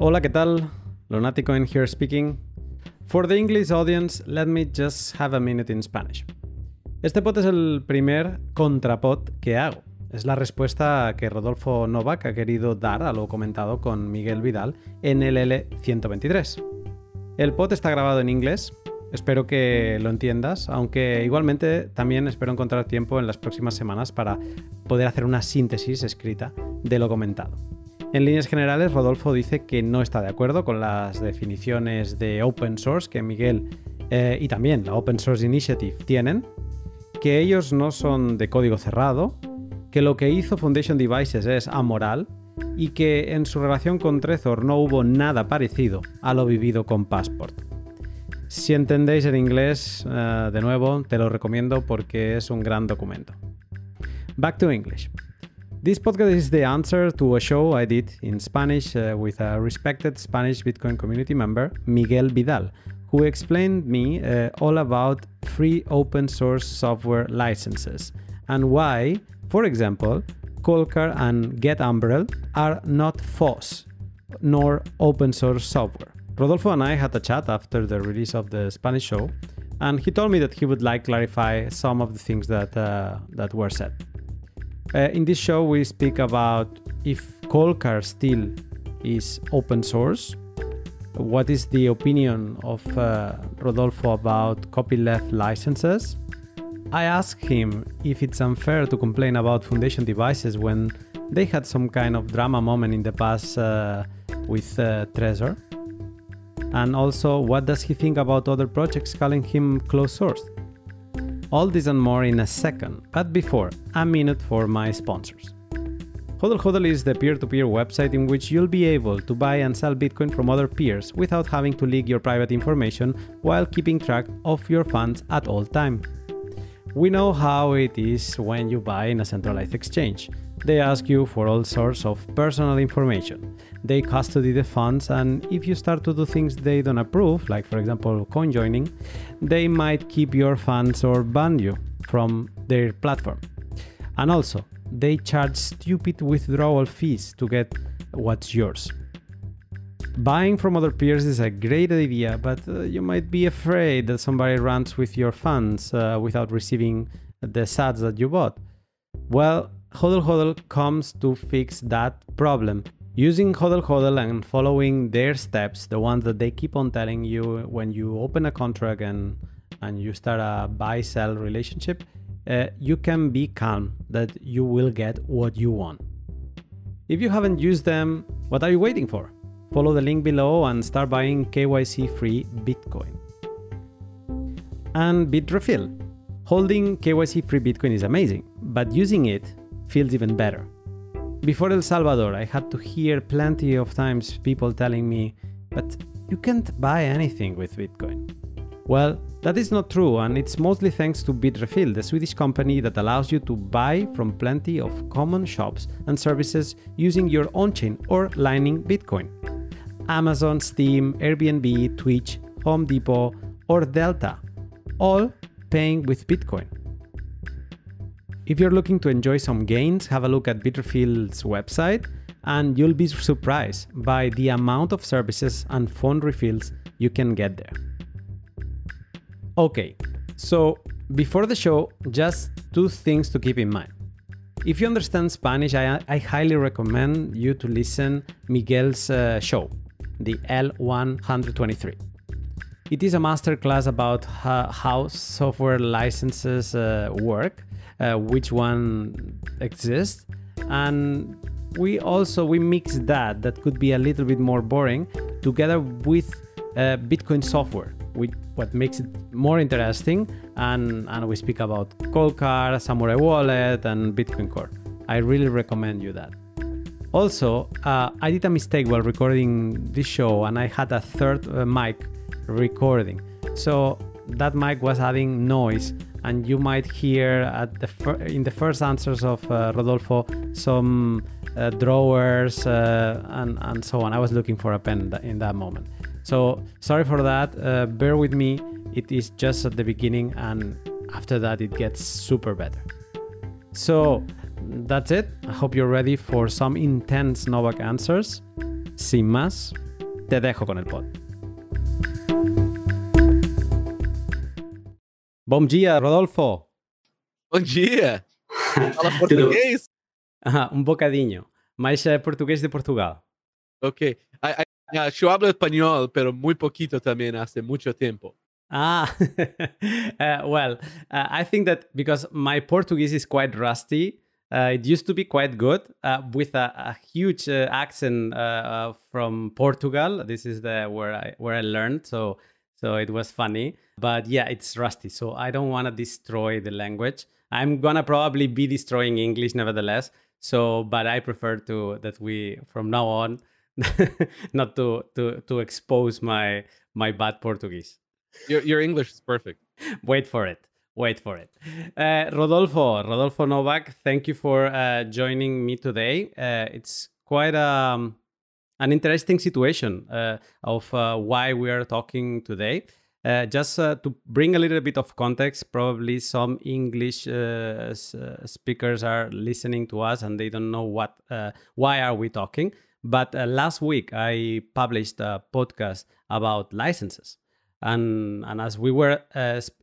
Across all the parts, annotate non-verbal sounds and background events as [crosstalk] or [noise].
Hola, ¿qué tal? Lunático in here speaking. For the English audience, let me just have a minute in Spanish. Este pod es el primer contrapod que hago. Es la respuesta que Rodolfo Novak ha querido dar a lo comentado con Miguel Vidal en el L123. El pod está grabado en inglés, espero que lo entiendas, aunque igualmente también espero encontrar tiempo en las próximas semanas para poder hacer una síntesis escrita de lo comentado. En líneas generales, Rodolfo dice que no está de acuerdo con las definiciones de open source que Miguel eh, y también la Open Source Initiative tienen, que ellos no son de código cerrado, que lo que hizo Foundation Devices es amoral y que en su relación con Trezor no hubo nada parecido a lo vivido con Passport. Si entendéis el inglés, eh, de nuevo, te lo recomiendo porque es un gran documento. Back to English. This podcast is the answer to a show I did in Spanish uh, with a respected Spanish Bitcoin community member, Miguel Vidal, who explained me uh, all about free open source software licenses and why, for example, Coldcard and GetUmbrel are not FOSS nor open source software. Rodolfo and I had a chat after the release of the Spanish show, and he told me that he would like clarify some of the things that uh, that were said. Uh, in this show, we speak about if Coldcard still is open source. What is the opinion of uh, Rodolfo about copyleft licenses? I asked him if it's unfair to complain about Foundation devices when they had some kind of drama moment in the past uh, with uh, Trezor. And also, what does he think about other projects calling him closed source? All this and more in a second, but before, a minute for my sponsors. Hodl Hodl is the peer to peer website in which you'll be able to buy and sell Bitcoin from other peers without having to leak your private information while keeping track of your funds at all time. We know how it is when you buy in a centralized exchange. They ask you for all sorts of personal information. They custody the funds, and if you start to do things they don't approve, like for example coin joining, they might keep your funds or ban you from their platform. And also, they charge stupid withdrawal fees to get what's yours. Buying from other peers is a great idea, but uh, you might be afraid that somebody runs with your funds uh, without receiving the sats that you bought. Well, Hodl Hodl comes to fix that problem. Using Hodl Hodl and following their steps, the ones that they keep on telling you when you open a contract and, and you start a buy sell relationship, uh, you can be calm that you will get what you want. If you haven't used them, what are you waiting for? Follow the link below and start buying KYC free Bitcoin. And Bitrefill. Holding KYC free Bitcoin is amazing, but using it feels even better. Before El Salvador, I had to hear plenty of times people telling me, but you can't buy anything with Bitcoin. Well, that is not true, and it's mostly thanks to Bitrefill, the Swedish company that allows you to buy from plenty of common shops and services using your own chain or Lightning Bitcoin. Amazon, Steam, Airbnb, Twitch, Home Depot, or Delta, all paying with Bitcoin. If you're looking to enjoy some gains, have a look at Bitrefill's website and you'll be surprised by the amount of services and phone refills you can get there. Okay, so before the show, just two things to keep in mind. If you understand Spanish, I, I highly recommend you to listen Miguel's uh, show, the L123. It is a masterclass about how, how software licenses uh, work uh, which one exists and we also we mix that that could be a little bit more boring together with uh, bitcoin software with what makes it more interesting and and we speak about Coldcard, Samurai Wallet and Bitcoin Core. I really recommend you that. Also, uh, I did a mistake while recording this show and I had a third uh, mic recording. So that mic was adding noise and you might hear at the fir- in the first answers of uh, Rodolfo some uh, drawers uh, and and so on. I was looking for a pen in that moment, so sorry for that. Uh, bear with me. It is just at the beginning, and after that it gets super better. So that's it. I hope you're ready for some intense Novak answers. Sin más, te dejo con el pod. Bom dia, Rodolfo. Bom dia. Fala [laughs] português? Ajá, um bocadinho. Mas é português de Portugal. Ok. I, I, uh, yo hablo español, pero muy poquito también hace mucho tiempo. Ah, uh, [laughs] well, uh, I think that because my Portuguese is quite rusty, uh, it used to be quite good uh, with a, a huge uh, accent from Portugal. This is the where I where I learned, so so it was funny. But yeah, it's rusty, so I don't want to destroy the language. I'm gonna probably be destroying English nevertheless. So, but I prefer to that we from now on [laughs] not to to to expose my my bad Portuguese. Your your English is perfect. [laughs] Wait for it. Wait for it. Uh, Rodolfo, Rodolfo Novak, thank you for uh, joining me today. Uh, it's quite um, an interesting situation uh, of uh, why we are talking today. Uh, just uh, to bring a little bit of context, probably some English uh, uh speakers are listening to us and they don't know what, uh, why are we talking. But last week I published a podcast about licenses, and and as we were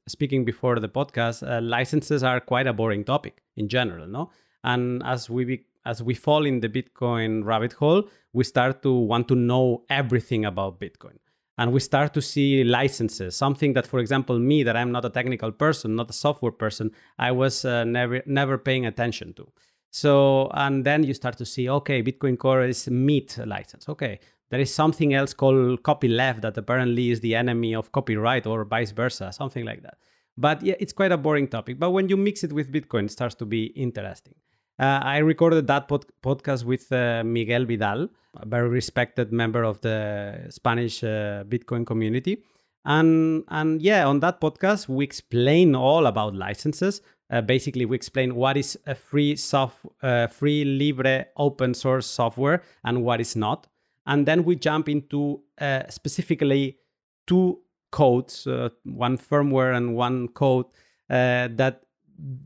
speaking before the podcast, licenses are quite a boring topic in general, no. And as we be, as we fall in the Bitcoin rabbit hole, we start to want to know everything about Bitcoin and we start to see licenses. Something that for example me that i'm not a technical person not a software person i was uh, never never paying attention to. So and then you start to see okay bitcoin core is MIT license. Okay there is something else called copyleft that apparently is the enemy of copyright or vice versa something like that. But yeah it's quite a boring topic. But when you mix it with bitcoin it starts to be interesting. Uh, I recorded that pod- podcast with uh, Miguel Vidal, a very respected member of the Spanish uh, Bitcoin community. And, and yeah, on that podcast, we explain all about licenses. Uh, basically, we explain what is a free, soft, uh, free, libre, open source software and what is not. And then we jump into uh, specifically two codes, one firmware and one code that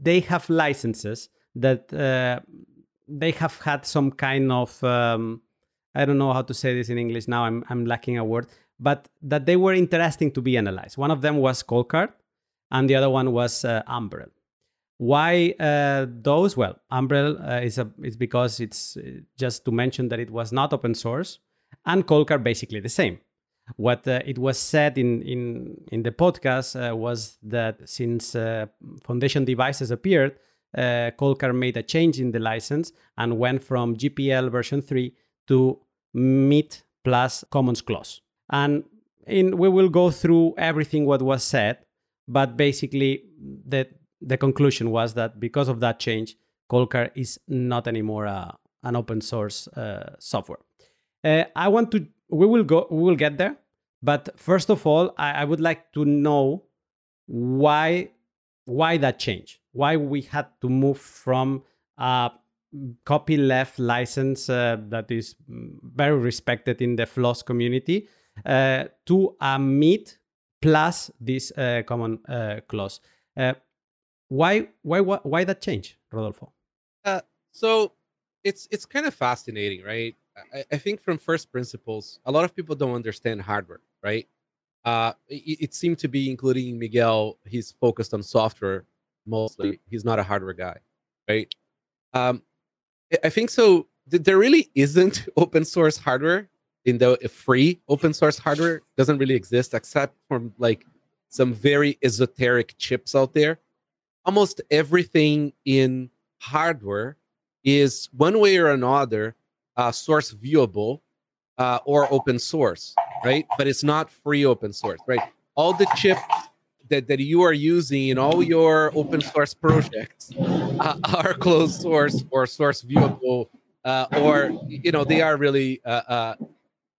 they have licenses that uh, they have had some kind of um, I don't know how to say this in English now. I'm I'm lacking a word, but that they were interesting to be analyzed. One of them was Coldcard, and the other one was uh, Umbrel. Why uh, those? Well, Umbrel uh, is a is because it's uh, just to mention that it was not open source, and Coldcard basically the same. What uh, it was said in in in the podcast uh, was that since Foundation devices appeared, uh, Coldcard made a change in the license and went from GPL version 3 to MIT plus Commons clause. And in, we will go through everything what was said, but basically the, the conclusion was that because of that change, Coldcard is not anymore a, an open source uh, software. Uh, I want to, we will go, we will get there. But first of all, I, I would like to know why, why that change why we had to move from a copyleft license uh, that is very respected in the floss community uh, to a MIT plus this uh, common uh, clause. Uh, why, why, why, why that change, Rodolfo? Uh, so it's it's kind of fascinating, right? I, I, think from first principles, a lot of people don't understand hardware, right? It, it seemed to be, including Miguel, he's focused on software mostly. He's not a hardware guy, right? Um, I think so. There really isn't [laughs] open source hardware in the free open source hardware doesn't really exist except from like some very esoteric chips out there. Almost everything in hardware is one way or another uh, source viewable uh, or open source, right? But it's not free open source, right? All the chips that, that you are using in all your open source projects uh, are closed source or source viewable, uh, or you know they are really uh, uh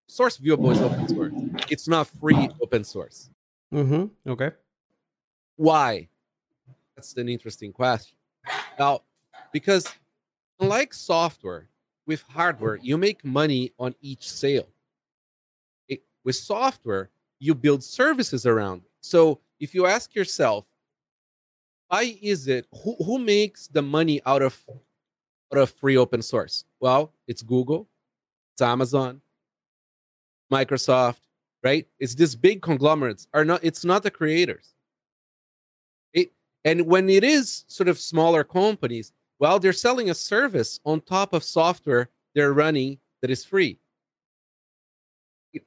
source viewable is open source. It's not free open source. Mm-hmm. Okay. Why? That's an interesting question. Now, because unlike software, with hardware, you make money on each sale. It, with software, you build services around it. So if you ask yourself, why is it who, who makes the money out of out of free open source? Well, it's Google, it's Amazon, Microsoft, right? It's these big conglomerates are not. It's not the creators. It, and when it is sort of smaller companies, well, they're selling a service on top of software they're running that is free.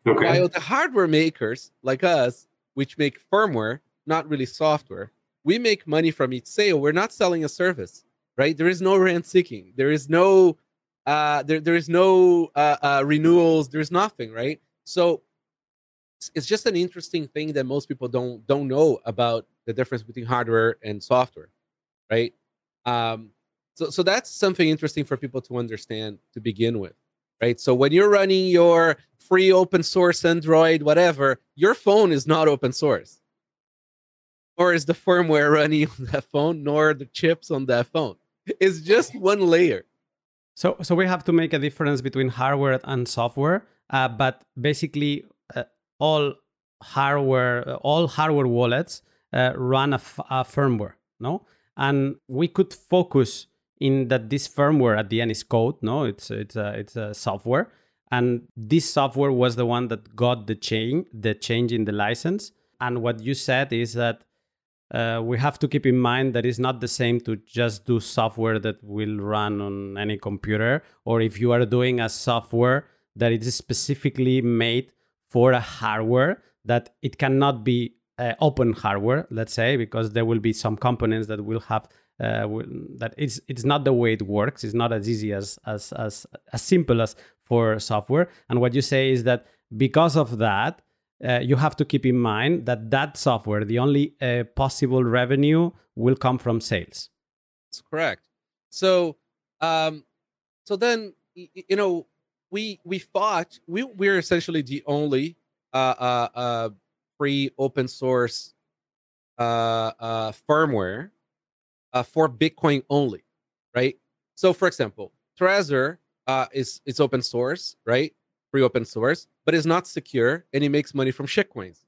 Okay. While the hardware makers like us, which make firmware, not really software, we make money from each sale. We're not selling a service, right? There is no rent seeking. There is no uh, there there is no uh, uh, renewals. There's nothing, right? So it's just an interesting thing that most people don't don't know about the difference between hardware and software, right? Um, so so that's something interesting for people to understand to begin with, right? So when you're running your free open source Android whatever, your phone is not open source, nor is the firmware running [laughs] on that phone, nor the chips on that phone. It's just one layer. So so we have to make a difference between hardware and software, uh, but basically uh, all hardware all hardware wallets uh, run a, f- a firmware, no? And we could focus in that this firmware at the end is code no? It's it's a, it's a software. And this software was the one that got the change the change in the license. And what you said is that uh, we have to keep in mind that it's not the same to just do software that will run on any computer or if you are doing a software that it is specifically made for a hardware that it cannot be uh, open hardware let's say because there will be some components that will have uh, that it's it's not the way it works. It's not as easy as as as as simple as for software. And what you say is that because of that, uh, you have to keep in mind that that software, the only uh, possible revenue will come from sales. That's correct. So, um, so then you know we we thought we we're essentially the only uh, uh, uh, free open source uh, uh, firmware uh, for Bitcoin only, right? So, for example, Trezor uh, is it's open source, right? Free open source, but it's not secure, and it makes money from shitcoins,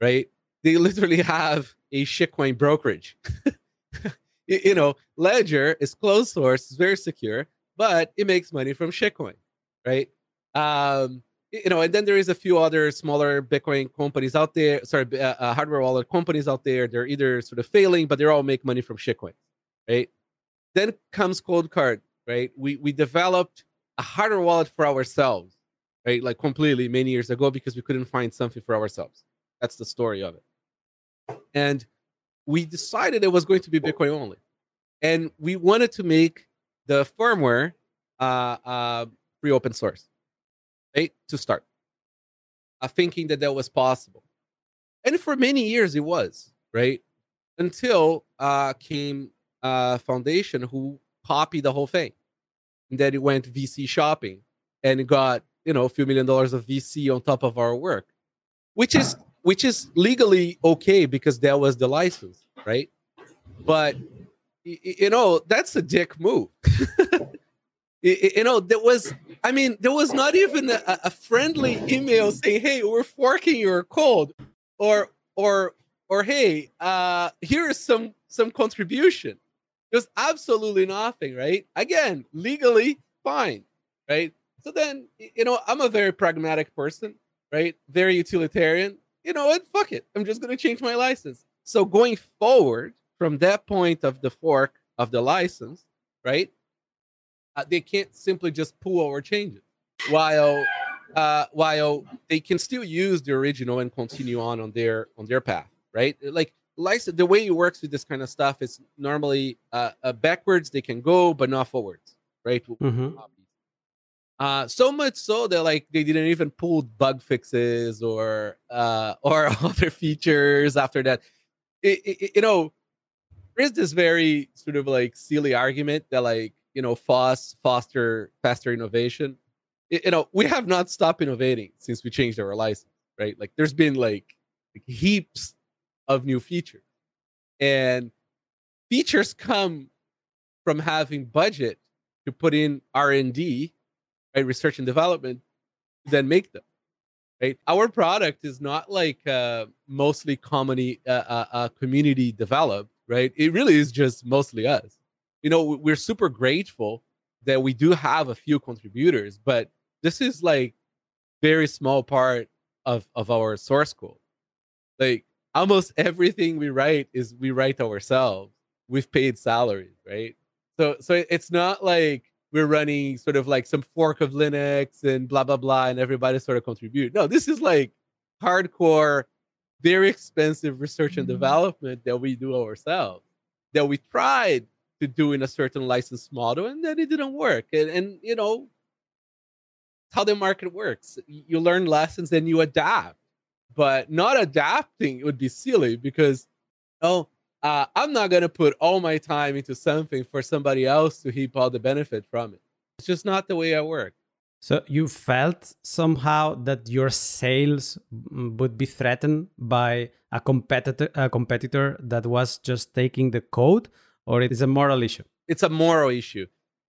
right? They [laughs] literally have a shitcoin brokerage. [laughs] you know, Ledger is closed source, it's very secure, but it makes money from shitcoin, right? Um, you know, and then there is a few other smaller Bitcoin companies out there, sorry, uh, uh, hardware wallet companies out there. They're either sort of failing, but they all make money from shitcoin right? Then comes Coldcard, right? We we developed a hardware wallet for ourselves, right? Like completely many years ago because we couldn't find something for ourselves. That's the story of it. And we decided it was going to be Bitcoin only, and we wanted to make the firmware uh, uh, free open source, right? To start, uh, thinking that that was possible, and for many years it was, right? Until uh, came uh, foundation who copied the whole thing. And then it went VC shopping and got, you know, a few million dollars of VC on top of our work, which is which is legally okay because that was the license, right? But you know, that's a dick move. [laughs] you know, there was, I mean, there was not even a, a friendly email saying, "Hey, we're forking your code," or or or hey, uh, here's some some contribution. There's absolutely nothing, right? Again, legally fine, right? So then, you know, I'm a very pragmatic person, right? Very utilitarian. You know what? Fuck it. I'm just going to change my license. So going forward from that point of the fork of the license, right? Uh, they can't simply just pull or change it while uh, while they can still use the original and continue on on their on their path, right? Like license the way it works with this kind of stuff is normally uh, uh, backwards they can go but not forwards right? Mm-hmm. uh, so much so that like they didn't even pull bug fixes or uh, [laughs] or other features after that. It, it, you know there is this very sort of like silly argument that like you know FOSS foster faster innovation. You know we have not stopped innovating since we changed our license right? Like there's been like, like heaps of new features. And features come from having budget to put in R&D, right, research and development, to then make them. Right? Our product is not like uh, mostly comedy, uh, uh, uh, community developed, right? It really is just mostly us. You know, we're super grateful that we do have a few contributors, but this is like very small part of of our source code. Like almost everything we write is we write ourselves with paid salaries, right? So so it's not like we're running sort of like some fork of Linux and blah blah blah, and everybody sort of contribute. No, this is like hardcore, very expensive research and mm-hmm. development that we do ourselves. That we tried to do in a certain license model, and then it didn't work. And, and you know how the market works. You learn lessons and you adapt. But not adapting would be silly because oh uh, I'm not gonna put all my time into something for somebody else to heap all the benefit from it. It's just not the way I work. So you felt somehow that your sales would be threatened by a competitor, a competitor that was just taking the code, or it is a moral issue. It's a moral issue.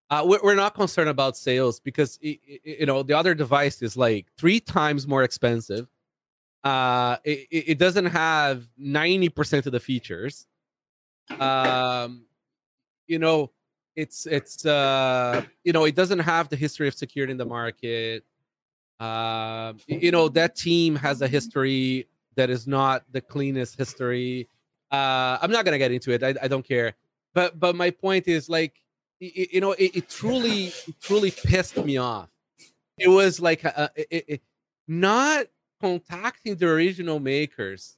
Uh, we're not concerned about sales because you know the other device is like three times more expensive. Uh, it, it doesn't have ninety percent of the features. Um you know it's it's uh you know it doesn't have the history of security in the market. Uh, you know that team has a history that is not the cleanest history. Uh i'm not gonna get into it. I, I don't care. But but my point is like it, you know it, it, truly it truly pissed me off. It was like a, it, not contacting the original makers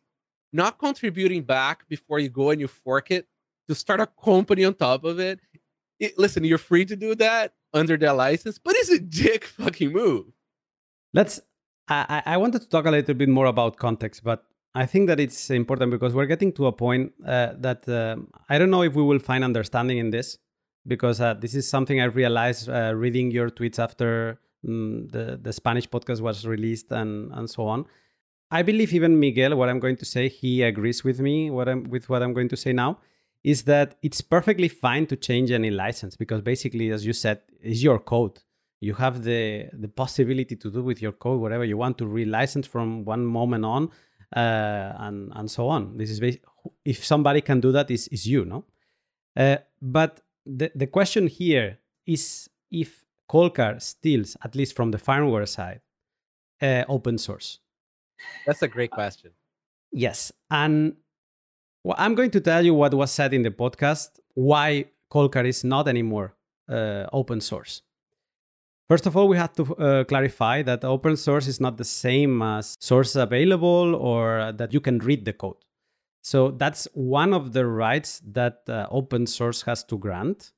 not contributing back before you go and you fork it to start a company on top of it. it listen, you're free to do that under their license, but it's a dick [laughs] fucking move. Let's. I, I wanted to talk a little bit more about context, but I think that it's important because we're getting to a point uh, that uh, I don't know if we will find understanding in this because uh, this is something I realized uh, reading your tweets after um, the the Spanish podcast was released and and so on. I believe even Miguel, what I'm going to say, he agrees with me what I'm with what I'm going to say now is that it's perfectly fine to change any license because basically, as you said, is your code. You have the the possibility to do with your code whatever you want to relicense from one moment on, uh, and and so on. This is if somebody can do that, is is you, no? Uh, but the the question here is if Coldcard steals, at least from the firmware side, uh, open source. That's a great question. Yes, and well, I'm going to tell you what was said in the podcast why Coldcard is not anymore uh, open source. First of all, we have to uh, clarify that open source is not the same as source available or that you can read the code. So that's one of the rights that uh, open source has to grant,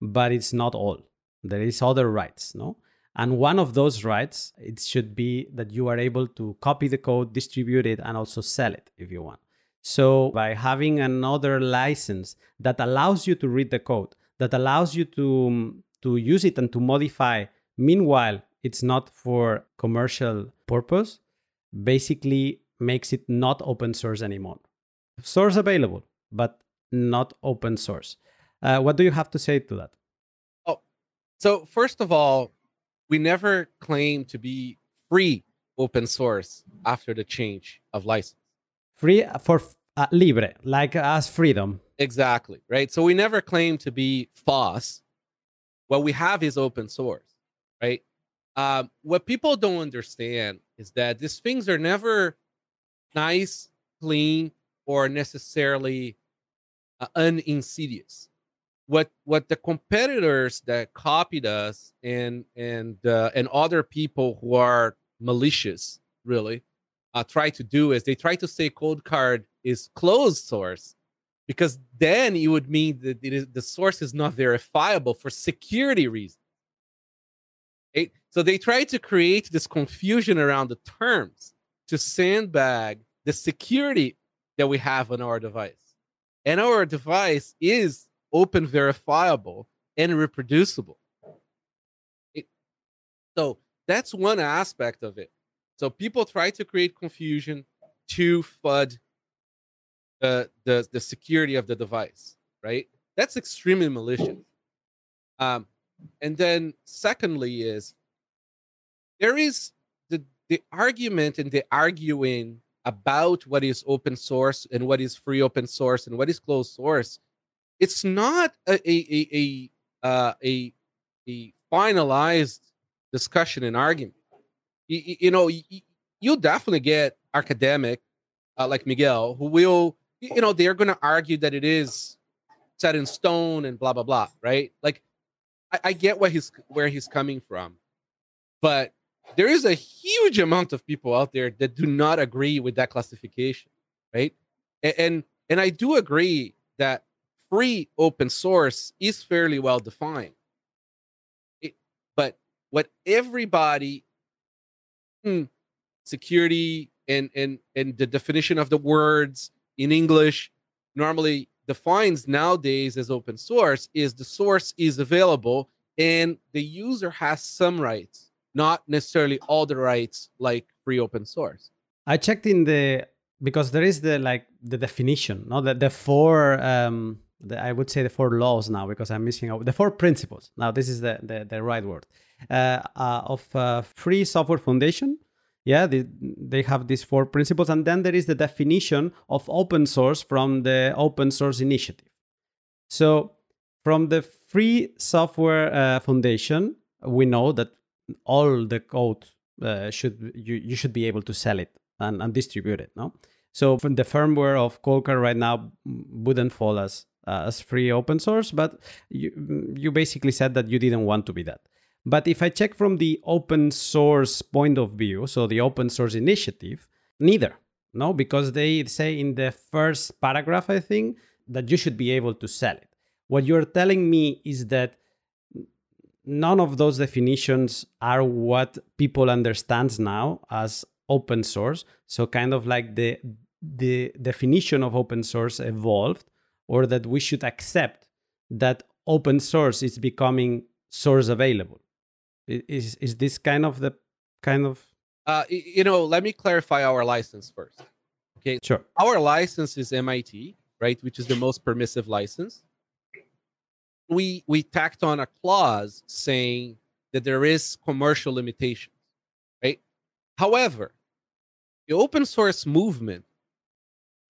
but it's not all. There is other rights, no? And one of those rights, it should be that you are able to copy the code, distribute it, and also sell it if you want. So by having another license that allows you to read the code, that allows you to, um, to use it and to modify, meanwhile, it's not for commercial purpose, basically makes it not open source anymore. Source available, but not open source. Uh, what do you have to say to that? So first of all, we never claim to be free open source after the change of license free for uh, libre, like as freedom. Exactly, right? So we never claim to be FOSS. What we have is open source, right? Um, what people don't understand is that these things are never nice, clean, or necessarily uh, uninsidious. What what the competitors that copied us and and uh, and other people who are malicious really uh, try to do is they try to say Coldcard is closed source because then it would mean that it the source is not verifiable for security reasons. Okay? So they try to create this confusion around the terms to sandbag the security that we have on our device. And our device is open verifiable and reproducible. It, so that's one aspect of it. So people try to create confusion to FUD the, the, the security of the device, right? That's extremely malicious. Um, and then secondly is there is the, the argument and the arguing about what is open source and what is free open source and what is closed source. It's not a a a a, uh, a, a finalized discussion and argument you, you know, you, you'll definitely get academic uh, like Miguel who will, you know, they're going to argue that it is set in stone and blah blah blah, right? Like, I, I get what he's where he's coming from, but there is a huge amount of people out there that do not agree with that classification, right? And and, and I do agree that free open source is fairly well defined. It, but what everybody hmm, security and and and the definition of the words in English normally defines nowadays as open source is the source is available and the user has some rights, not necessarily all the rights like free open source. I checked in the because there is the like the definition, no, the the four um the, I would say the four laws now because I'm missing out the four principles. Now this is the the, the right word uh, uh, of uh, Free Software Foundation. Yeah, they, they have these four principles, and then there is the definition of open source from the Open Source Initiative. So from the Free Software uh, Foundation, we know that all the code uh, should you, you should be able to sell it and, and distribute it. No, so from the firmware of Coldcard right now wouldn't fall as Uh, as free open source, but you you basically said that you didn't want to be that. But if I check from the open source point of view, so the open source initiative, neither. No, because they say in the first paragraph, I think, that you should be able to sell it. What you're telling me is that none of those definitions are what people understands now as open source. So kind of like the the definition of open source evolved or that we should accept that open source is becoming source available? Is is this kind of the kind of uh you know let me clarify our license first okay? Sure. Our license is mit right which is the most permissive license. We we tacked on a clause saying that there is commercial limitations right? However the open source movement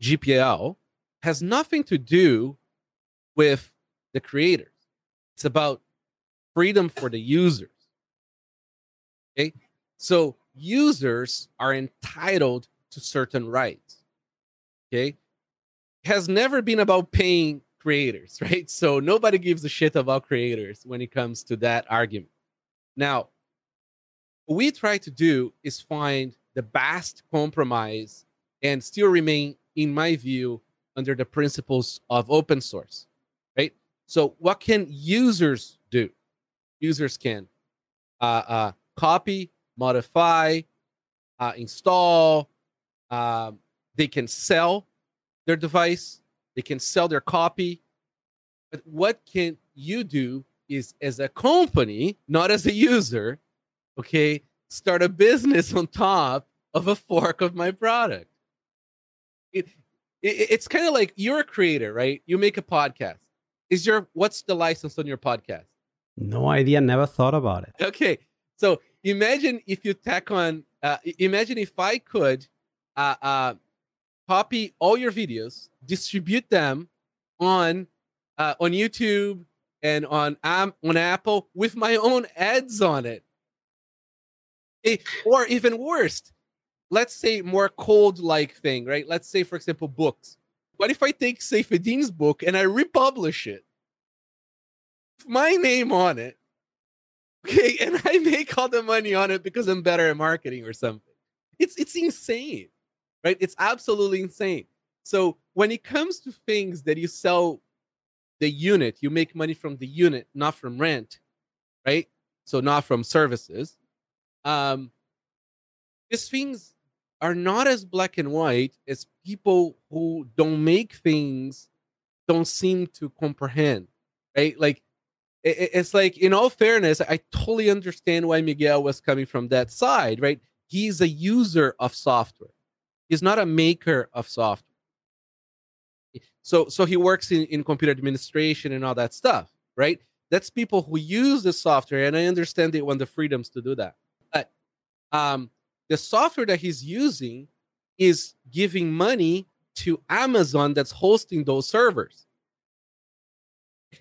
gpl has nothing to do with the creators. It's about freedom for the users. Okay. So users are entitled to certain rights. Okay. It has never been about paying creators, [laughs] right? So nobody gives a shit about creators when it comes to that argument. Now, what we try to do is find the best compromise and still remain, in my view, under the principles of open source, right? So, what can users do? Users can uh, uh, copy, modify, uh, install. Um, they can sell their device. They can sell their copy. But what can you do is, as a company, not as a user, okay, start a business on top of a fork of my product. It, it, it's kind of like you're a creator, right? You make a podcast. Is your what's the license on your podcast? No idea. Never thought about it. Okay, so imagine if you tack on. Uh, imagine if I could uh, uh, copy all your videos, distribute them on uh, on YouTube and on um, on Apple with my own ads on it. it or even worse, let's say more cold like thing, right? Let's say, for example, books. What if I take Saifedean's book and I republish it? My name on it. Okay, [laughs] and I make all the money on it because I'm better at marketing or something. It's it's insane. Right? It's absolutely insane. So when it comes to things that you sell the unit, you make money from the unit, not from rent, right? So not from services. Um, these things are not as black and white as people who don't make things don't seem to comprehend right? Like it, it's like in all fairness i totally understand why miguel was coming from that side right? He's a user of software. He's not a maker of software. So so he works in, in computer administration and all that stuff right? That's people who use the software and i understand they want the freedoms to do that. But um the software that he's using is giving money to Amazon that's hosting those servers.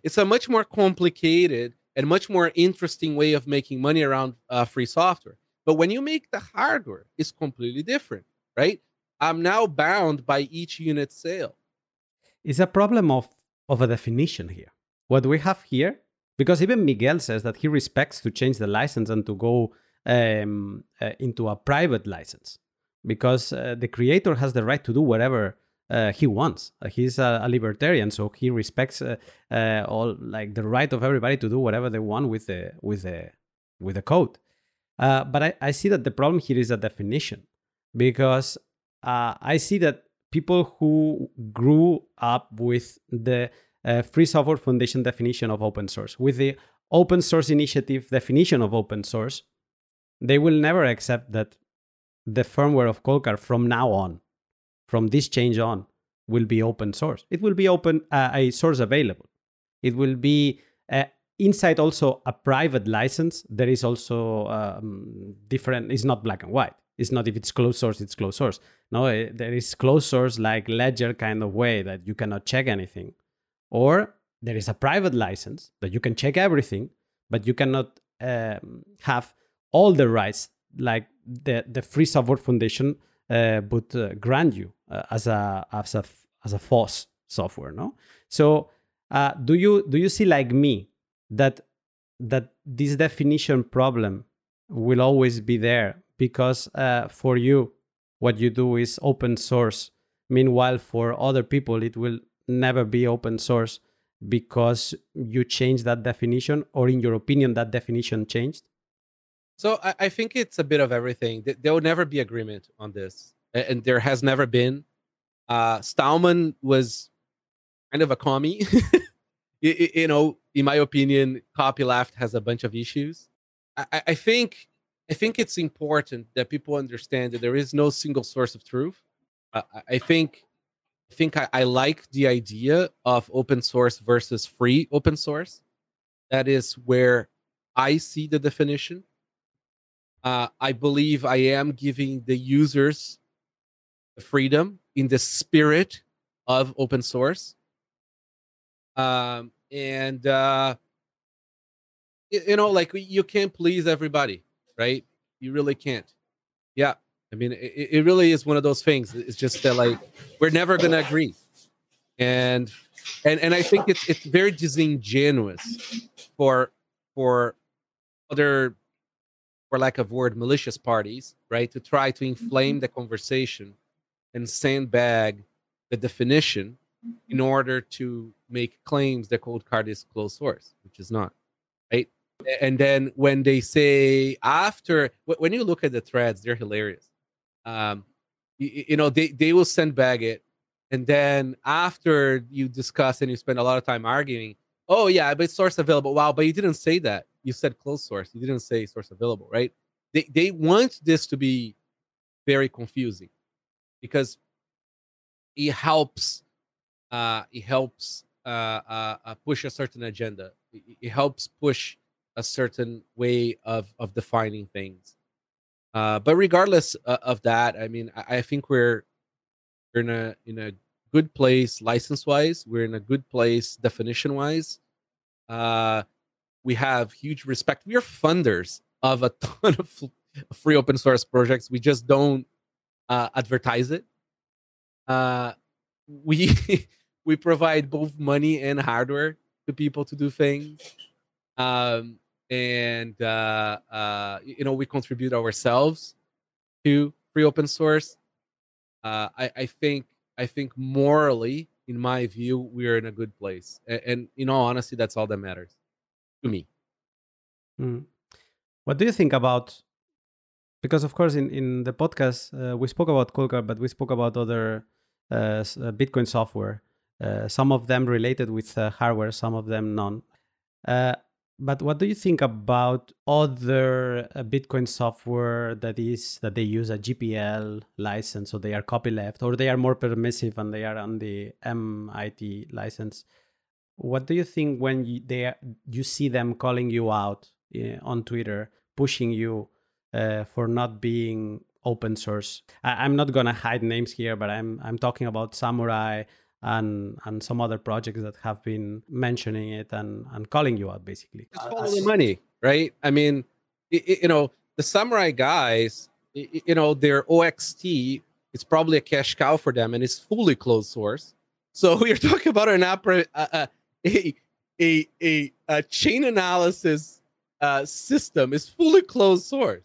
It's a much more complicated and much more interesting way of making money around uh, free software. But when you make the hardware, it's completely different, right? I'm now bound by each unit sale. It's a problem of, of a definition here. What we have here, because even Miguel says that he respects to change the license and to go um, uh, into a private license because uh, the creator has the right to do whatever uh, he wants. Uh, he's a, a, libertarian, so he respects uh, uh, all like the right of everybody to do whatever they want with the with the with the code. but I, I see that the problem here is a definition because I see that people who grew up with the Free Software Foundation definition of open source, with the Open Source Initiative definition of open source, they will never accept that the firmware of Coldcard from now on, from this change on, will be open source. It will be open uh, a source available. It will be uh, inside also a private license. There is also um, different. It's not black and white. It's not if it's closed source, it's closed source. No, it, eh, there is closed source like Ledger kind of way that you cannot check anything, or there is a private license that you can check everything, but you cannot um, have all the rights like the the Free Software Foundation uh, would uh, grant you uh, as a as a as a FOSS software. No, so uh, do you do you see like me that that this definition problem will always be there because uh, for you what you do is open source. Meanwhile, for other people, it will never be open source because you change that definition, or in your opinion, that definition changed. So I, I think it's a bit of everything. There will never be agreement on this, and there has never been. Uh, Stallman was kind of a commie. [laughs] you, you, know, in my opinion, copyleft has a bunch of issues. I, I think I think it's important that people understand that there is no single source of truth. Uh, I think I think I, I, like the idea of open source versus free open source. That is where I see the definition. Uh, I believe I am giving the users the freedom in the spirit of open source. Um, and uh, you, you know, like you can't please everybody, right? You really can't. Yeah, I mean, it, it really is one of those things. It's just that like we're never gonna agree, and and and I think it's it's very disingenuous for for other for lack of word, malicious parties, right, to try to inflame mm-hmm. the conversation and sandbag the definition in order to make claims that Coldcard is closed source, which is not, right? And then when they say after, when you look at the threads, they're hilarious. Um, you, you know, they, they will sandbag it. And then after you discuss and you spend a lot of time arguing, oh, yeah, but source available. Wow, but you didn't say that you said closed source. You didn't say source available, right? They they want this to be very confusing because it helps uh, it helps uh, uh, uh push a certain agenda. It, it, helps push a certain way of of defining things. Uh, but regardless uh, of that, I mean, I, I think we're we're in a in a good place license wise. We're in a good place definition wise. We have huge respect. We are funders of a [laughs] ton of free open source projects. We just don't uh, advertise it. Uh, we [laughs] we provide both money and hardware to people to do things, um, and uh, uh, you know we contribute ourselves to free open source. Uh, I, I think I think morally, in my view, we are in a good place, and, and in all honesty, that's all that matters to me. Mm. What do you think about? Because of course, in in the podcast uh, we spoke about Coldcard, but we spoke about other uh, uh Bitcoin software. Uh, some of them related with uh, hardware, some of them none. Uh, but what do you think about other Bitcoin software that is that they use a GPL license, so they are copyleft, or they are more permissive and they are on the MIT license? What do you think when you, they you see them calling you out uh, on Twitter, pushing you uh, for not being open source? I, am not gonna hide names here, but I'm I'm talking about Samurai and and some other projects that have been mentioning it and and calling you out basically. Just follow the money, right? I mean, it, it, you know, the samurai guys, you know, their OXT, it's probably a cash cow for them and it's fully closed source. So [laughs] we're talking about an opera, uh, a, a, a, a chain analysis uh, system is fully closed source,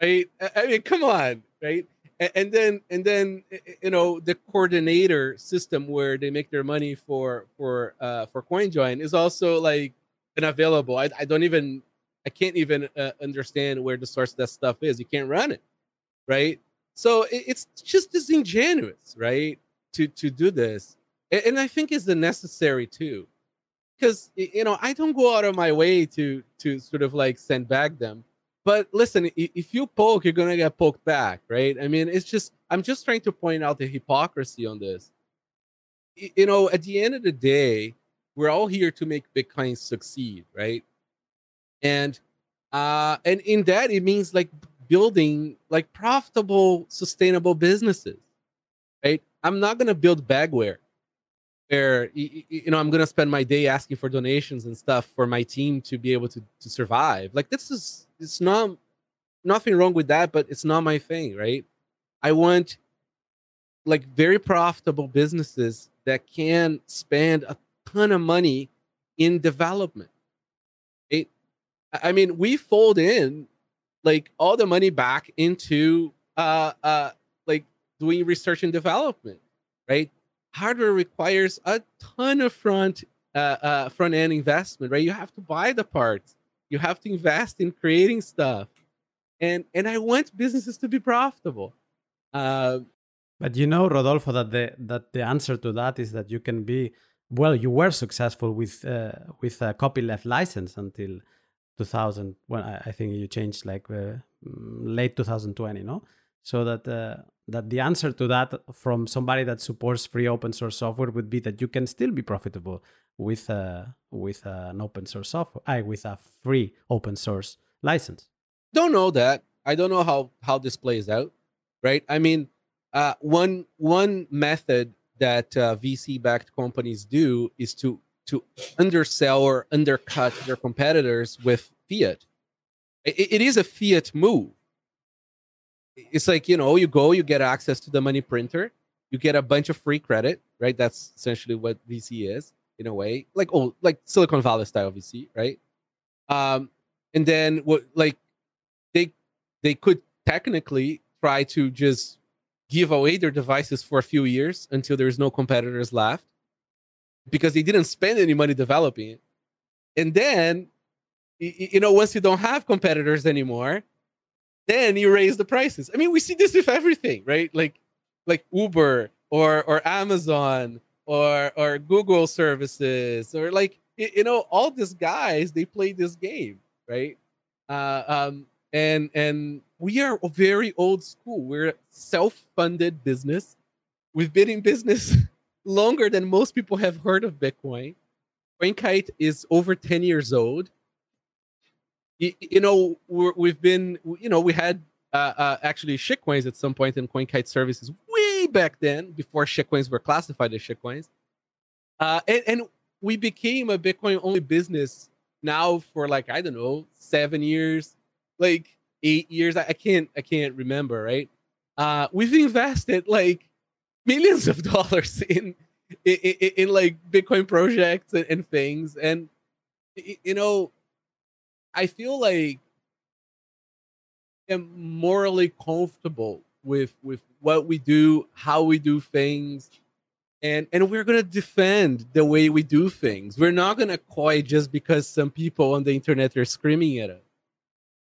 right? I mean, come on, right? And, then, and then, you know, the coordinator system where they make their money for for uh, for CoinJoin is also like unavailable. I, I don't even I can't even uh, understand where the source of that stuff is. You can't run it, right? So it, it's just disingenuous, right? To to do this, and, I think it's the necessary too, because you know I don't go out of my way to to sort of like send back them. But listen, if you poke, you're gonna get poked back, right? I mean, it's just I'm just trying to point out the hypocrisy on this. You know, at the end of the day, we're all here to make Bitcoin succeed, right? And uh and in that it means like building like profitable, sustainable businesses. Right? I'm not gonna build bagware where you know I'm gonna spend my day asking for donations and stuff for my team to be able to to survive. Like this is it's not nothing wrong with that, but it's not my thing, right? I want like very profitable businesses that can spend a ton of money in development. Right? I mean, we fold in like all the money back into uh uh like doing research and development, right? Hardware requires a ton of front uh, uh front end investment, right? You have to buy the parts, you have to invest in creating stuff, and and I want businesses to be profitable. Uh, but you know, Rodolfo, that the that the answer to that is that you can be well. You were successful with uh, with a copyleft license until 2000. Well, I, I think you changed like uh, mm, late 2020, no? So that uh, that the answer to that from somebody that supports free open source software would be that you can still be profitable with uh, with an open source software, I with a free open source license. Don't know that. I don't know how how this plays out, right? I mean, uh, one one method that uh, VC backed companies do is to to undersell or undercut their competitors with fiat. It, it is a fiat move. It's like you know, you go, you get access to the money printer, you get a bunch of free credit, right? That's essentially what VC is in a way, like oh, like Silicon Valley style VC, right? Um, and then what, like they they could technically try to just give away their devices for a few years until there's no competitors left because they didn't spend any money developing it. And then, you know, once you don't have competitors anymore, then you raise the prices. I mean, we see this with everything, right? Like, like Uber or or Amazon or or Google services or like you know all these guys they play this game, right? Uh, um, and and we are very old school. We're self-funded business. We've been in business [laughs] longer than most people have heard of Bitcoin. CoinKite is over 10 years old. You, you know, we have been, you know, we had uh, uh, actually shitcoins at some point in CoinKite services way back then, before shitcoins were classified as shitcoins. Uh, and, and we became a Bitcoin only business now for like, I don't know, seven years, like eight years. I, I can't, I can't remember, right? Uh, we've invested like millions of [laughs] dollars in in, in, in like Bitcoin projects and, and, things, and you know, I feel like I'm morally comfortable with with what we do, how we do things, and and we're gonna defend the way we do things. We're not gonna quiet just because some people on the internet are screaming at us,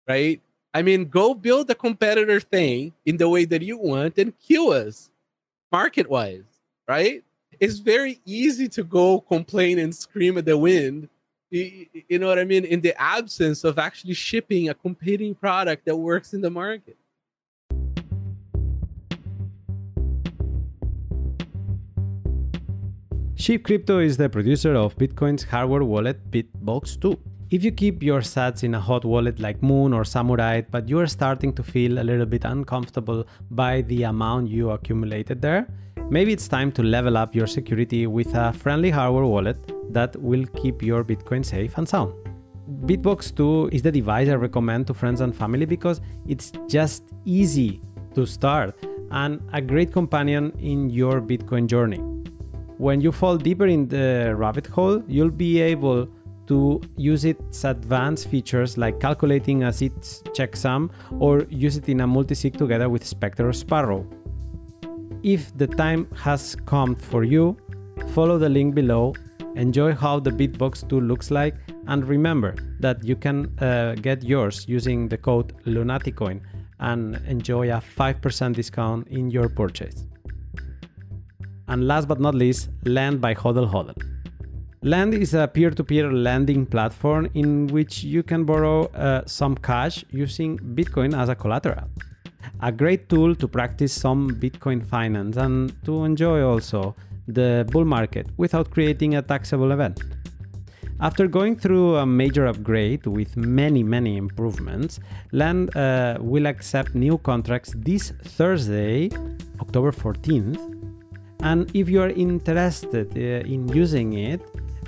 right? I mean, go build a competitor thing in the way that you want and kill us market wise, right? It's very easy to go complain and scream at the wind. You, know what I mean? In the absence of actually shipping a competing product that works in the market. Shift Crypto is the producer of Bitcoin's hardware wallet Bitbox 2. If you keep your sats in a hot wallet like Muun or Samurai, but you are starting to feel a little bit uncomfortable by the amount you accumulated there, maybe it's time to level up your security with a friendly hardware wallet that will keep your Bitcoin safe and sound. Bitbox 2 is the device I recommend to friends and family because it's just easy to start and a great companion in your Bitcoin journey. When you fall deeper in the rabbit hole, you'll be able to use its advanced features like calculating a seed checksum or use it in a multi-sig together with Specter or Sparrow. If the time has come for you, follow the link below, enjoy how the Bitbox 2 looks like, and remember that you can uh, get yours using the code LUNATICOIN and enjoy a 5% discount in your purchase. And last but not least, Lend by Hodl Hodl. Lend is a peer to peer lending platform in which you can borrow uh, some cash using Bitcoin as a collateral. A great tool to practice some Bitcoin finance and to enjoy also the bull market without creating a taxable event. After going through a major upgrade with many, many improvements, Lend uh, will accept new contracts this Thursday, October 14th. And if you are interested uh, in using it,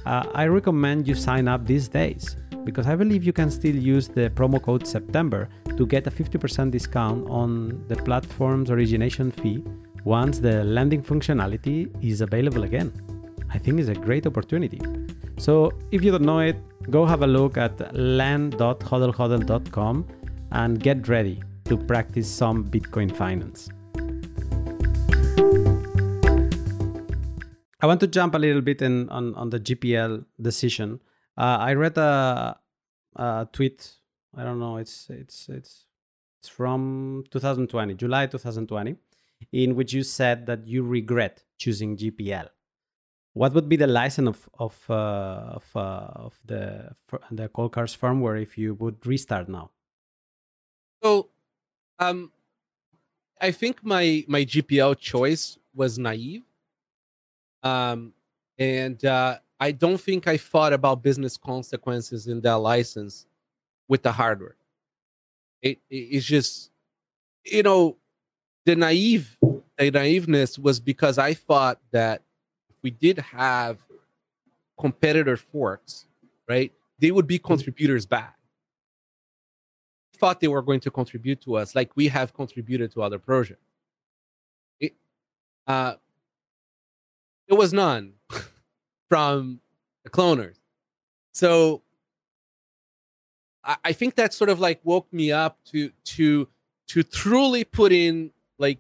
uh, I recommend you sign up these days because I believe you can still use the promo code September to get a 50% discount on the platform's origination fee once the lending functionality is available again. I think it's a great opportunity. So if you don't know it, go have a look at lend.hodlhodl.com and get ready to practice some Bitcoin finance. I want to jump a little bit in on, on the GPL decision. Uh, I read a, a tweet. I don't know. It's it's it's it's from 2020, July 2020, in which you said that you regret choosing GPL what would be the license of of uh, of, uh, of the the Coldcard's firmware if you would restart now? So, um, I think my my GPL choice was naive. Um, and uh, I don't think I thought about business consequences in that license with the hardware. It, it it's just, you know, the naive the naiveness was because I thought that if we did have competitor forks, right, they would be mm-hmm. contributors back. Thought they were going to contribute to us like we have contributed to other projects. It, uh, it was none from the cloners. So I, think that sort of like woke me up to to to truly put in like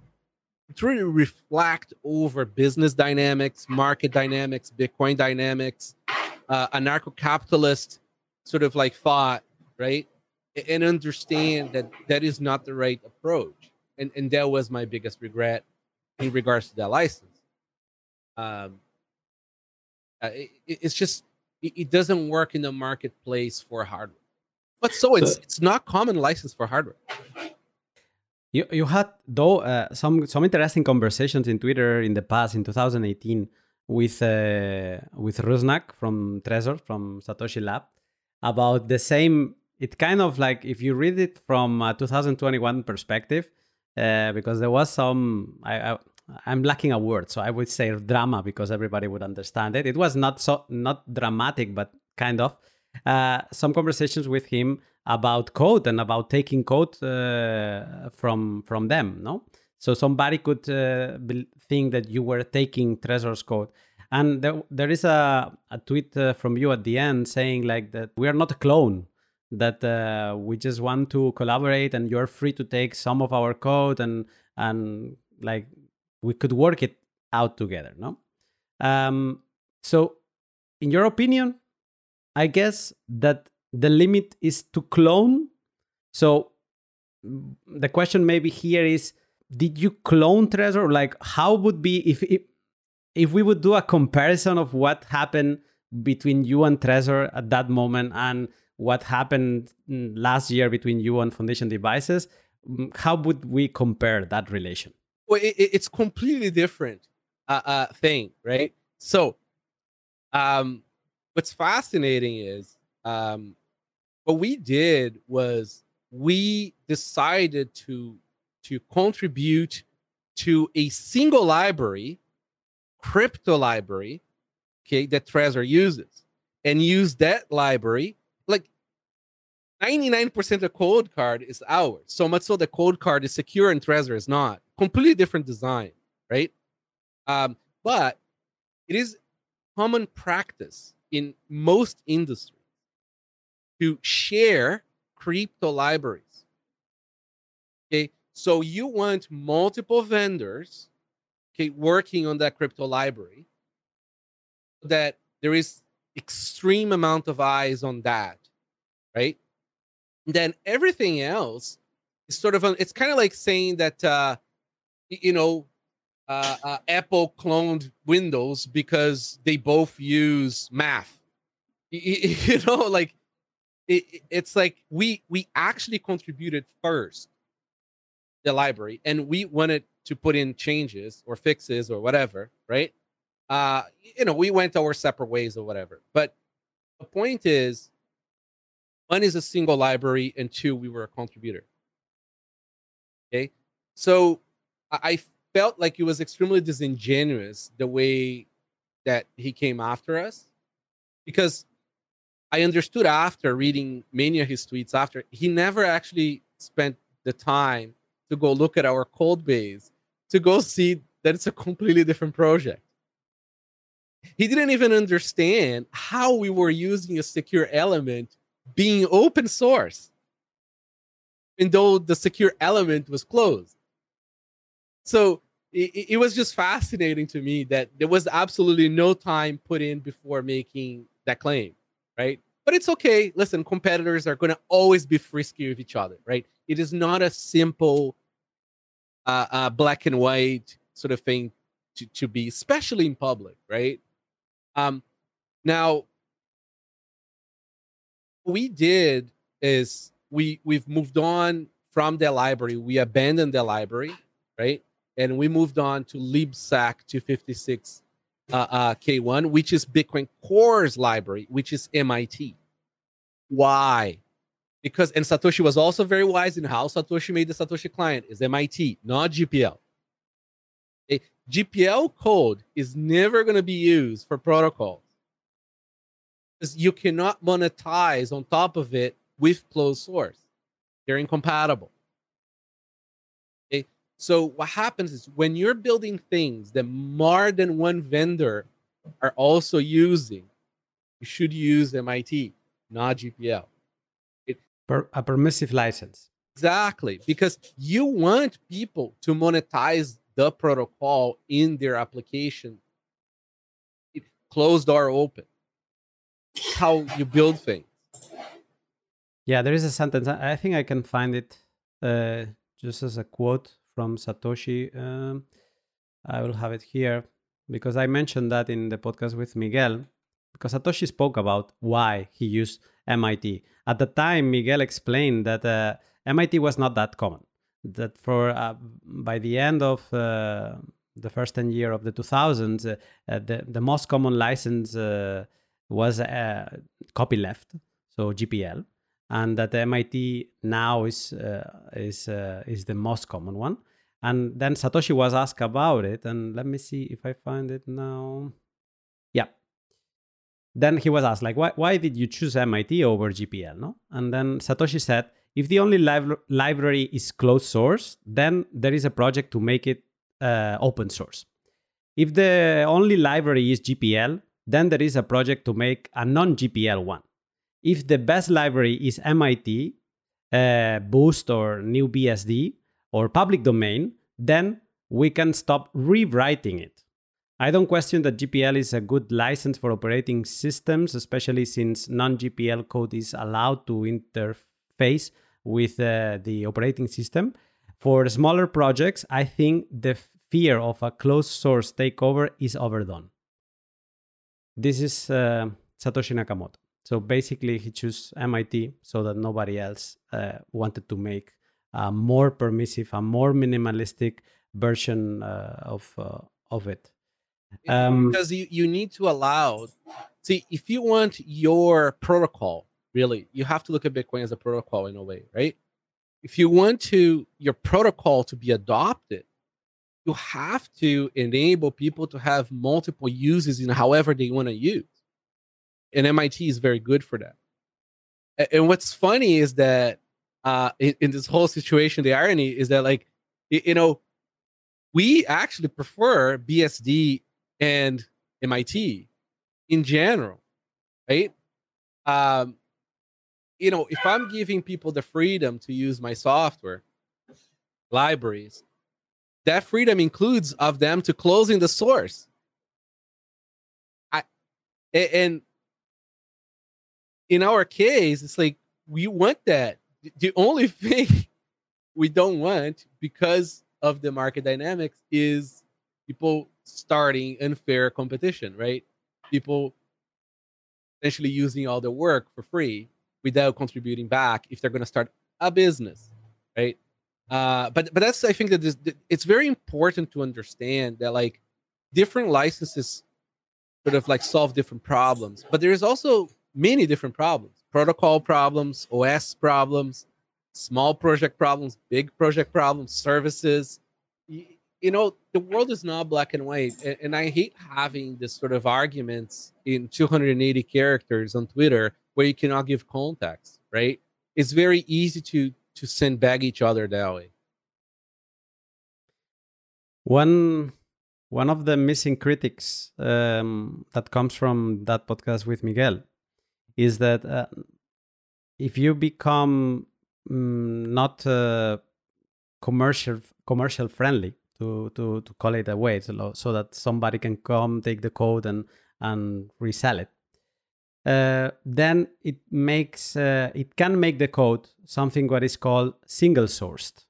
truly reflect over business dynamics, market dynamics, Bitcoin dynamics, uh, anarcho-capitalist sort of like thought, right? And understand that that is not the right approach. And and that was my biggest regret in regards to that license. Um, uh, it, it's just it, it, doesn't work in the marketplace for hardware. But so it's it's not common license for hardware. You you had though uh, some some interesting conversations in Twitter in the past in 2018 with uh, with Rusnak from Trezor from Satoshi Lab about the same. It kind of like if you read it from a 2021 perspective, uh, because there was some. I, I I'm lacking a word, so I would say drama because everybody would understand it. It was not so not dramatic, but kind of. Uh, some conversations with him about code and about taking code uh, from from them no? So somebody could uh, think that you were taking Trezor's code. And there, there is a, a tweet uh, from you at the end saying like that we are not a clone that uh, we just want to collaborate and you're free to take some of our code and and like we could work it out together no um, so in your opinion i guess that the limit is to clone. So the question maybe here is did you clone Trezor? Like how would be if, if if we would do a comparison of what happened between you and Trezor at that moment and what happened last year between you and Foundation Devices, mm, how would we compare that relation? Well, it, it's completely different uh, uh, thing, right? So, um, what's fascinating is um, what we did was we decided to to contribute to a single library crypto library okay that trezor uses and use that library like 99% of Coldcard is ours. So much so the Coldcard is secure and Trezor is not. Completely different design, right? Um, but it is common practice in most industries to share crypto libraries. Okay, so you want multiple vendors, okay, working on that crypto library, that there is extreme amount of eyes on that, right? And then everything else is sort of it's kind of like saying that uh, you know uh, uh, Apple cloned Windows because they both use math. You, [laughs] you know, like it, it's like we we actually contributed first the library, and we wanted to put in changes or fixes or whatever, right? Uh, you know, we went our separate ways or whatever. But the point is, one is a single library, and two, we were a contributor. Okay, so I felt like it was extremely disingenuous the way that he came after us because I understood after reading many of his tweets after he never actually spent the time to go look at our code base to go see that it's a completely different project. He didn't even understand how we were using a secure element being open source, even though the secure element was closed. So it, it was just fascinating to me that there was absolutely no time put in before making that claim, right? But it's okay. Listen, competitors are going to always be frisky with each other, right? It is not a simple uh, uh, black and white sort of thing to, to be, especially in public, right? Um, now, we did is we we've moved on from the library. We abandoned the library, right? And we moved on to libsecp 256 uh, uh, K1, which is Bitcoin Core's library, which is MIT. Why? Because and Satoshi was also very wise in how Satoshi made the Satoshi client is MIT, not GPL. A GPL code is never going to be used for protocols because you cannot monetize on top of it with closed source. They're incompatible. So what happens is when you're building things that more than one vendor are also using, you should use MIT, not GPL. It, per, a permissive license. Exactly, because you want people to monetize the protocol in their application. It, closed or open. How you build things. Yeah, there is a sentence. I think I can find it uh, just as a quote from Satoshi. Um, I will have it here because I mentioned that in the podcast with Miguel. Because Satoshi spoke about why he used MIT. At the time, Miguel explained that uh, MIT was not that common. That for uh, by the end of uh, the first 10 year of the 2000s, uh, uh, the, the most common license uh, was copyleft, so GPL and that MIT now is uh, is uh, is the most common one. And then Satoshi was asked about it, and let me see if I find it now. Yeah. Then he was asked, like, why, why did you choose MIT over GPL? No? And then Satoshi said, if the only li- library is closed source, then there is a project to make it uh, open source. If the only library is GPL, then there is a project to make a non GPL one. If the best library is MIT, uh, Boost, or NewBSD, or public domain, then we can stop rewriting it. I don't question that GPL is a good license for operating systems, especially since non GPL code is allowed to interface with uh, the operating system. For smaller projects, I think the fear of a closed source takeover is overdone. This is uh, Satoshi Nakamoto. So basically, he chose MIT so that nobody else uh, wanted to make a more permissive, a more minimalistic version uh, of uh, of it. Um, because you, you need to allow. See, if you want your protocol, really, you have to look at Bitcoin as a protocol in a way, right? If you want to your protocol to be adopted, you have to enable people to have multiple uses in however they want to use. And MIT is very good for that. And what's funny is that uh, in, in this whole situation, the irony is that like you know we actually prefer BSD and MIT in general, right? Um, you know, if I'm giving people the freedom to use my software libraries, that freedom includes of them to closing the source. I and in our case, it's like we want that. The only thing [laughs] we don't want because of the market dynamics is people starting unfair competition, right? People essentially using all the work for free without contributing back if they're going to start a business, right? Uh, but but that's I think that this, it's very important to understand that like different licenses sort of like solve different problems, but there's also many different problems: protocol problems, OS problems, small project problems, big project problems, services. You, you know, the world is not black and white, and, and I hate having this sort of arguments in 280 characters on Twitter where you cannot give context. Right? It's very easy to to send back each other that way. One one of the missing critics um, that comes from that podcast with Miguel is that uh, if you become mm, not uh, commercial commercial friendly to to to call it a way so, so that somebody can come take the code and and resell it uh, then it makes uh, it can make the code something what is called single sourced.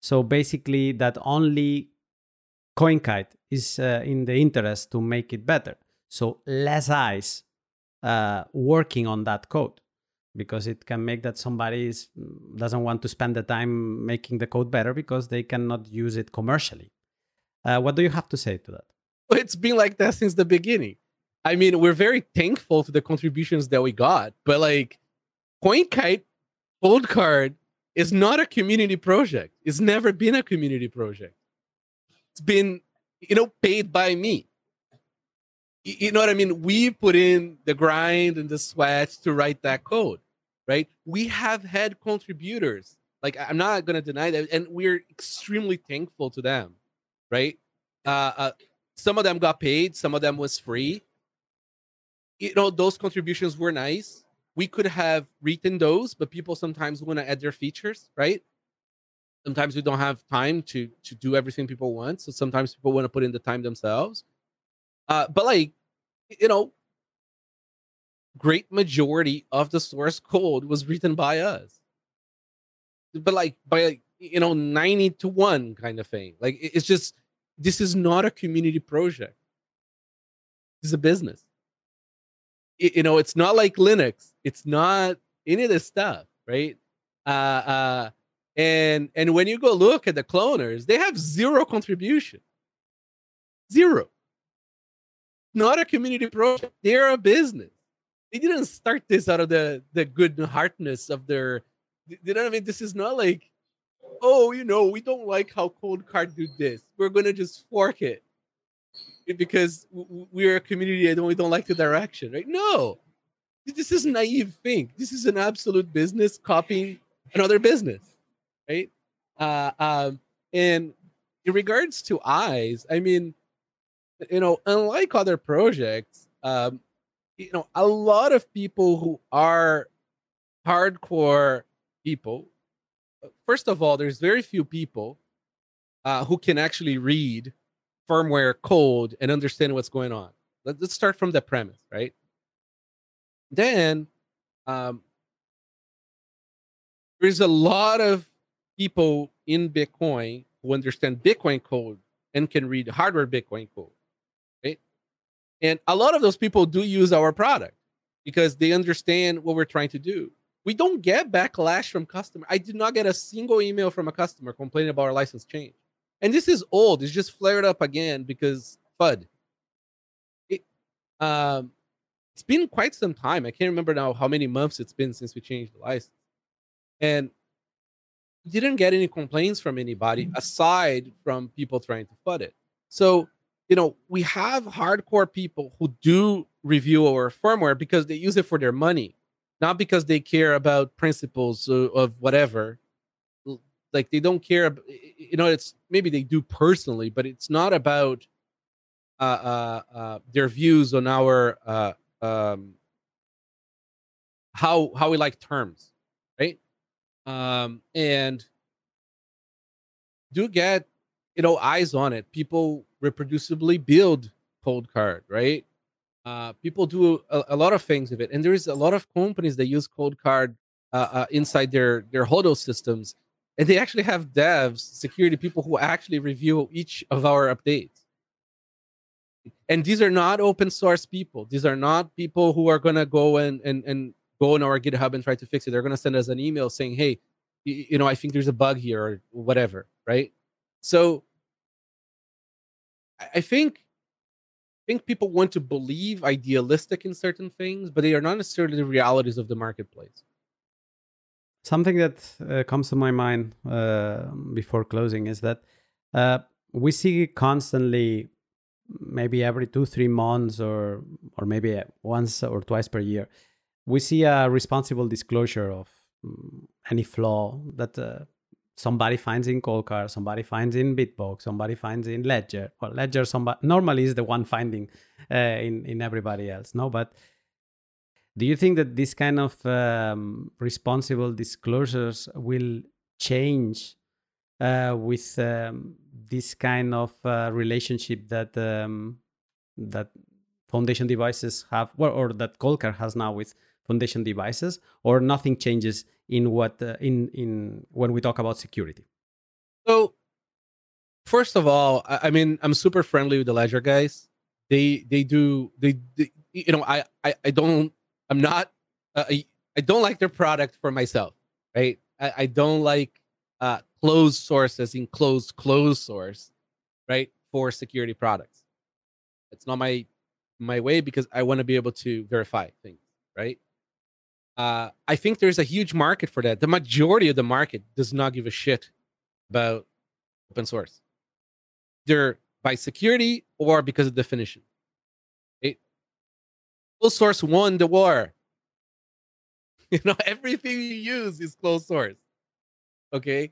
So basically that only coinkite is uh, in the interest to make it better. So less eyes uh, working on that code because it can make that somebody is, doesn't want to spend the time making the code better because they cannot use it commercially. Uh, what do you have to say to that? It's been like that since the beginning. I mean, we're very thankful to the contributions that we got, but like CoinKite Coldcard is not a community project. It's never been a community project. It's been, you know, paid by me you know what I mean? We put in the grind and the sweat to write that code, right? We have had contributors. Like I'm not gonna deny that, and we're extremely thankful to them, right? Uh, uh, some of them got paid, some of them was free. You know, those contributions were nice. We could have written those, but people sometimes want to add their features, right? Sometimes we don't have time to to do everything people want, so sometimes people want to put in the time themselves uh, but like, you know, great majority of the source code was written by us. But like by you know 90 to 1 kind of thing. Like it's just this is not a community project. This is a business. It, you know, it's not like Linux. It's not any of this stuff, right? Uh uh and and when you go look at the cloners, they have zero contribution. Zero not a community project. They're a business. They didn't start this out of the the good heartness of their. You know what I mean? This is not like, oh, you know, we don't like how Coldcard do this. We're gonna just fork it because we're a community and we don't like the direction, right? No, this is naive thing. This is an absolute business copying another business, right? Uh, um, and in regards to eyes, I mean, you know, unlike other projects, um, you know, a lot of people who are hardcore people. First of all, there's very few people uh, who can actually read firmware code and understand what's going on. Let's start from the premise, right? Then, um, there's a lot of people in Bitcoin who understand Bitcoin code and can read hardware Bitcoin code. And a lot of those people do use our product because they understand what we're trying to do. We don't get backlash from customer. I did not get a single email from a customer complaining about our license change. And this is old. It's just flared up again because FUD. It, um, it's been quite some time. I can't remember now how many months it's been since we changed the license. And didn't get any complaints from anybody mm. aside from people trying to FUD it. So you know, we have hardcore people who do review our firmware because they use it for their money. not because they care about principles of, whatever. Like they don't care. You know, it's maybe they do personally, but it's not about uh, uh, uh, their views on our uh, um, how how we like terms, right? Um, and do get you know eyes on it. People reproducibly build Coldcard right? Uh, people do a, a, lot of things with it, and there is a lot of companies that use Coldcard uh, uh, inside their their Hodl systems, and they actually have devs, security people who actually review each of our updates. And these are not open source people. These are not people who are gonna go and and and go on our GitHub and try to fix it. They're gonna send us an email saying, "Hey, you, you know, I think there's a bug here or whatever." Right? So I think think people want to believe idealistic in certain things, but they are not necessarily the realities of the marketplace. Something that uh, comes to my mind uh, before closing is that uh, we see constantly, maybe every two, three months, or or maybe once or twice per year, we see a responsible disclosure of um, any flaw that uh, somebody finds in Coldcard, somebody finds in Bitbox, somebody finds in Ledger. Well, Ledger somebody normally is the one finding uh, in in everybody else. No, but do you think that this kind of um, responsible disclosures will change uh, with um, this kind of uh, relationship that um, that foundation devices have, well, or that Coldcard has now with foundation devices, or nothing changes in what uh, in in when we talk about security? So, first of all, I, mean, I'm super friendly with the Ledger guys. They they do they, they you know I, I I don't I'm not uh, I, I don't like their product for myself, right? I, I don't like uh, closed source as in closed closed source, right? For security products, it's not my my way because I want to be able to verify things, right? Uh, I think there's a huge market for that. The majority of the market does not give a shit about open source. They're by security or because of definition. Closed source won the war. [laughs] You know, everything you use is closed source. Okay.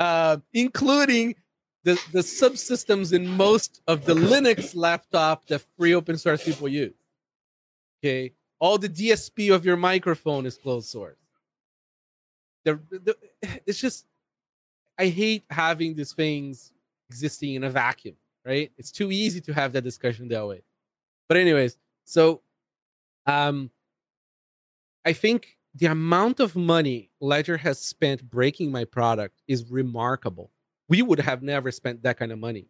Uh, including the, the subsystems in most of the Linux laptop that free open source people use. Okay all the DSP of your microphone is closed source. The, the, [sighs] it's just, I hate having these things existing in a vacuum, right? It's too easy to have that discussion that way. But anyways, so um, I think the amount of money Ledger has spent breaking my product is remarkable. We would have never spent that kind of money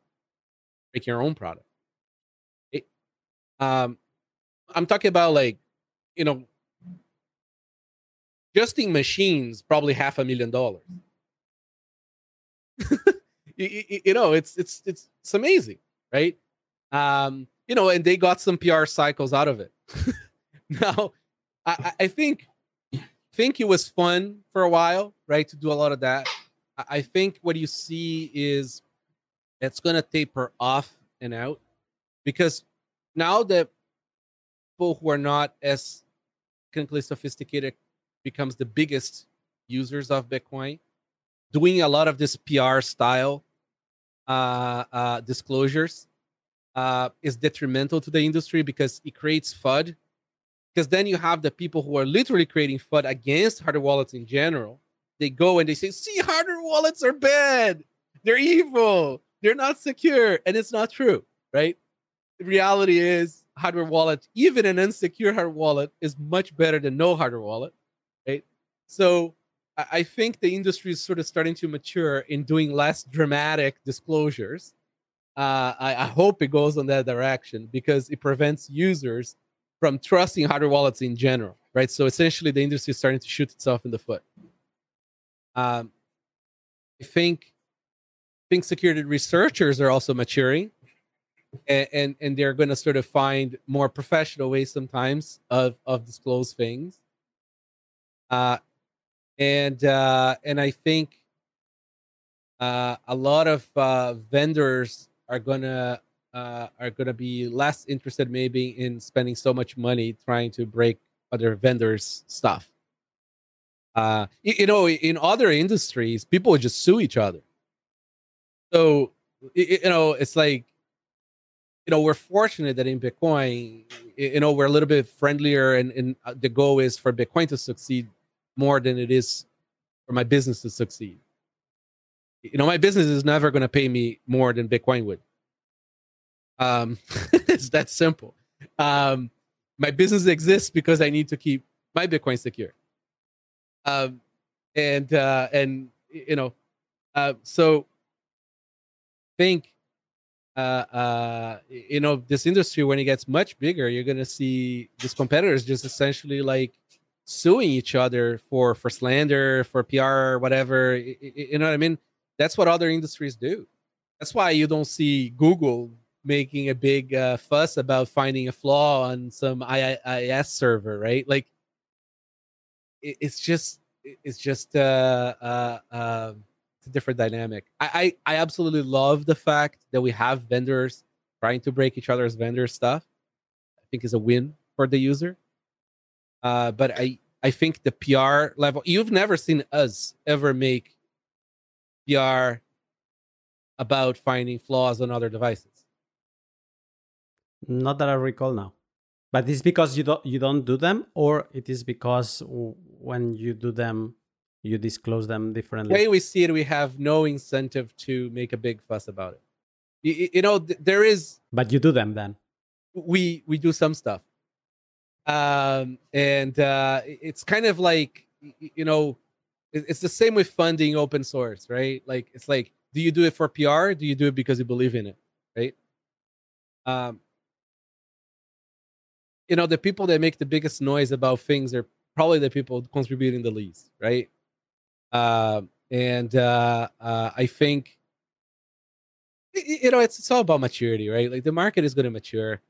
breaking our own product. It, um, I'm talking about like you know, adjusting machines probably half a million dollars. [laughs] you, you, know, it's it's it's it's amazing, right? Um, you know, and they got some PR cycles out of it. [laughs] now, I, I think think it was fun for a while, right? To do a lot of that. I think what you see is it's gonna taper off and out because now that people who are not as technically sophisticated becomes the biggest users of Bitcoin, doing a lot of this PR style uh, uh, disclosures uh, is detrimental to the industry because it creates FUD. Because then you have the people who are literally creating FUD against hardware wallets in general. They go and they say, see, hardware wallets are bad. They're evil. They're not secure. And it's not true, right? The reality is hardware wallet, even an unsecure hardware wallet, is much better than no hardware wallet, right? So I think the industry is sort of starting to mature in doing less dramatic disclosures. Uh, I, I, hope it goes in that direction because it prevents users from trusting hardware wallets in general, right? So essentially, the industry is starting to shoot itself in the foot. Um, I think, I think security researchers are also maturing and and, and they're going to sort of find more professional ways sometimes of of disclose things uh and uh and i think uh a lot of uh vendors are gonna uh are gonna be less interested maybe in spending so much money trying to break other vendors stuff Uh, you, you know, in other industries, people would just sue each other. So, you know, it's like, you know, we're fortunate that in Bitcoin, you know, we're a little bit friendlier, and, and uh, the goal is for Bitcoin to succeed more than it is for my business to succeed. You know, my business is never going to pay me more than Bitcoin would. Um, [laughs] it's that simple. Um, my business exists because I need to keep my Bitcoin secure. Um, and uh, and you know, uh, so think, uh, uh, you know, this industry when it gets much bigger, you're gonna see these competitors just essentially like suing each other for for slander, for PR, whatever. You know what I mean? That's what other industries do. That's why you don't see Google making a big uh, fuss about finding a flaw on some IIS server, right? Like, it, it's just it's just uh, uh, uh, it's a different dynamic. I, I I absolutely love the fact that we have vendors trying to break each other's vendor stuff. I think is a win for the user. Uh, but I I think the PR level you've never seen us ever make PR about finding flaws on other devices. Not that I recall now. But it's because you don't you don't do them, or it is because when you do them, you disclose them differently. The way we see it, we have no incentive to make a big fuss about it. You, you know, th- there is. But you do them then. We we do some stuff, um, and uh, it's kind of like you know, it's the same with funding open source, right? Like it's like, do you do it for PR? Do you do it because you believe in it, right? Um, you know the people that make the biggest noise about things are probably the people contributing the least right uh, and uh, uh, i think you know it's, it's all about maturity right like the market is going to mature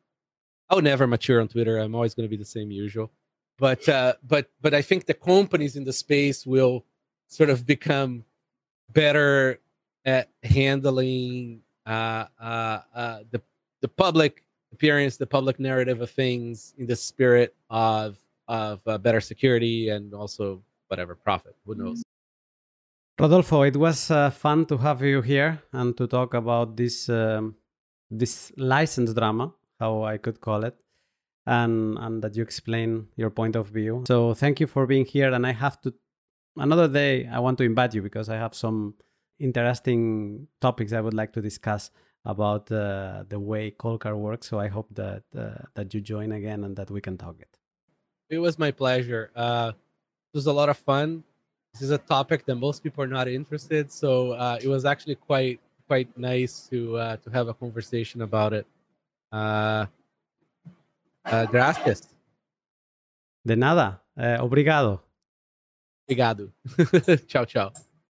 i'll never mature on twitter i'm always going to be the same usual but uh, but but i think the companies in the space will sort of become better at handling uh, uh, uh, the the public appearance, the public narrative of things in the spirit of of uh, better security and also whatever profit. Who knows? Rodolfo, it was uh, fun to have you here and to talk about this um, this license drama, how I could call it, and and that you explain your point of view. So thank you for being here. And I have to another day. I want to invite you because I have some interesting topics I would like to discuss about uh, the way Coldcard works. So I hope that uh, that you join again and that we can talk it. It was my pleasure. Uh, it was a lot of fun. This is a topic that most people are not interested, so uh, it was actually quite quite nice to uh, to have a conversation about it. Uh, uh, gracias. De nada. Uh, obrigado. Obrigado. [laughs] ciao, ciao.